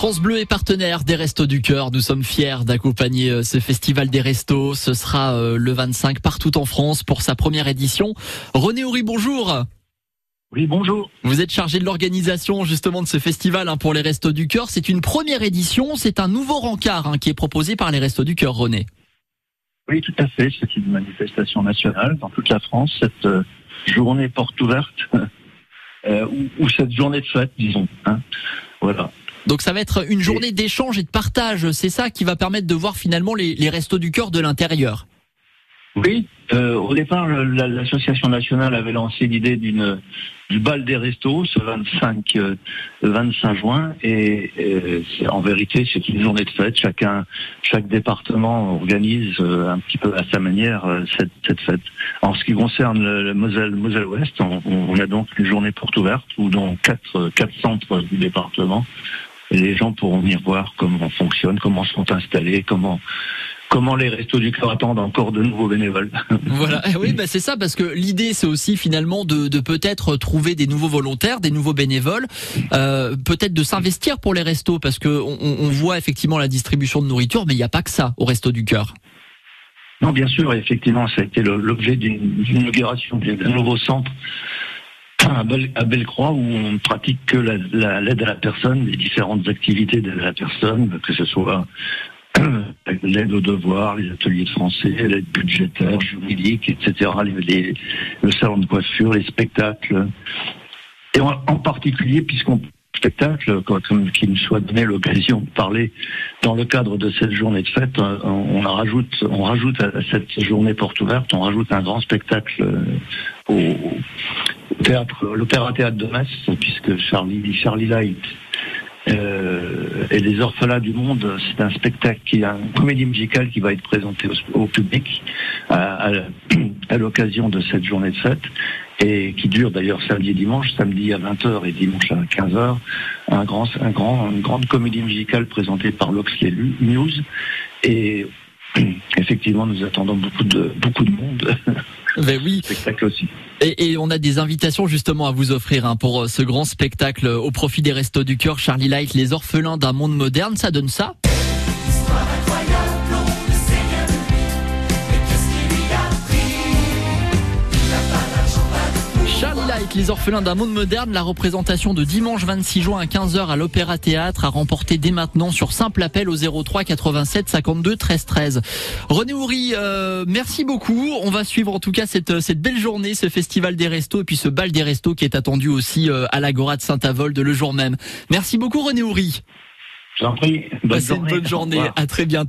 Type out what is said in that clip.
France Bleu est partenaire des Restos du Cœur. Nous sommes fiers d'accompagner euh, ce festival des restos. Ce sera euh, le 25 partout en France pour sa première édition. René Houry, bonjour. Oui, bonjour. Vous êtes chargé de l'organisation justement de ce festival hein, pour les Restos du Cœur. C'est une première édition, c'est un nouveau rencard hein, qui est proposé par les Restos du Cœur, René. Oui, tout à fait. C'est une manifestation nationale dans toute la France, cette euh, journée porte ouverte, euh, ou, ou cette journée de fête, disons. Hein. Voilà. Donc ça va être une journée d'échange et de partage. C'est ça qui va permettre de voir finalement les, les restos du cœur de l'intérieur. Oui, euh, au départ, la- l'association nationale avait lancé l'idée d'une du bal des restos ce 25 euh, 25 juin et, euh, en vérité c'est une journée de fête. Chacun, chaque département organise euh, un petit peu à sa manière euh, cette, cette fête. En ce qui concerne le, le Moselle, Moselle Ouest, on, on a donc une journée porte ouverte où dans quatre quatre centres du département, les gens pourront venir voir comment on fonctionne, comment sont installés, comment comment les restos du cœur attendent encore de nouveaux bénévoles. Voilà, Eh oui, bah c'est ça, parce que l'idée, c'est aussi finalement de, de peut-être trouver des nouveaux volontaires, des nouveaux bénévoles, euh, peut-être de s'investir pour les restos, parce que on, on voit effectivement la distribution de nourriture, mais il n'y a pas que ça au resto du cœur. Non, bien sûr, effectivement, ça a été l'objet d'une inauguration d'un nouveau centre à, Belle- à Bellecroix où on ne pratique que la- la- l'aide à la personne, les différentes activités d'aide à la personne, que ce soit l'aide aux devoirs, les ateliers français, l'aide budgétaire, juridique, etc., le salon de coiffure, les spectacles. Et en, particulier, puisqu'on spectacle, quoi, comme qu'il nous soit donné l'occasion de parler dans le cadre de cette journée de fête, on, rajoute, on rajoute à cette journée porte ouverte, on rajoute un grand spectacle euh, au, théâtre, l'Opéra Théâtre de Metz, puisque Charlie, Charlie Light et les orphelins du monde, c'est un spectacle qui est une comédie musicale qui va être présentée au, au public à, à- à l'occasion de cette journée de fête et qui dure d'ailleurs samedi et dimanche, samedi à 20h et dimanche à 15h, un grand, un grand, une grande comédie musicale présentée par l'Oxley News et effectivement nous attendons beaucoup de beaucoup de monde, Ben oui, spectacle aussi. Et, on a des invitations justement à vous offrir hein, pour euh, ce grand spectacle euh, au profit des restos du cœur, Charlie Light, les orphelins d'un monde moderne, ça donne ça Les orphelins d'un monde moderne, la représentation de dimanche 26 juin à 15h à l'Opéra Théâtre a remporté dès maintenant sur simple appel au 03 87 52 13 13. René Houry, euh, merci beaucoup. On va suivre en tout cas cette, cette belle journée, ce festival des restos et puis ce bal des restos qui est attendu aussi euh, à l'Agora de Saint-Avold le jour même. Merci beaucoup René Houry. J'en prie. Bonne Passez une bonne journée. À très bientôt.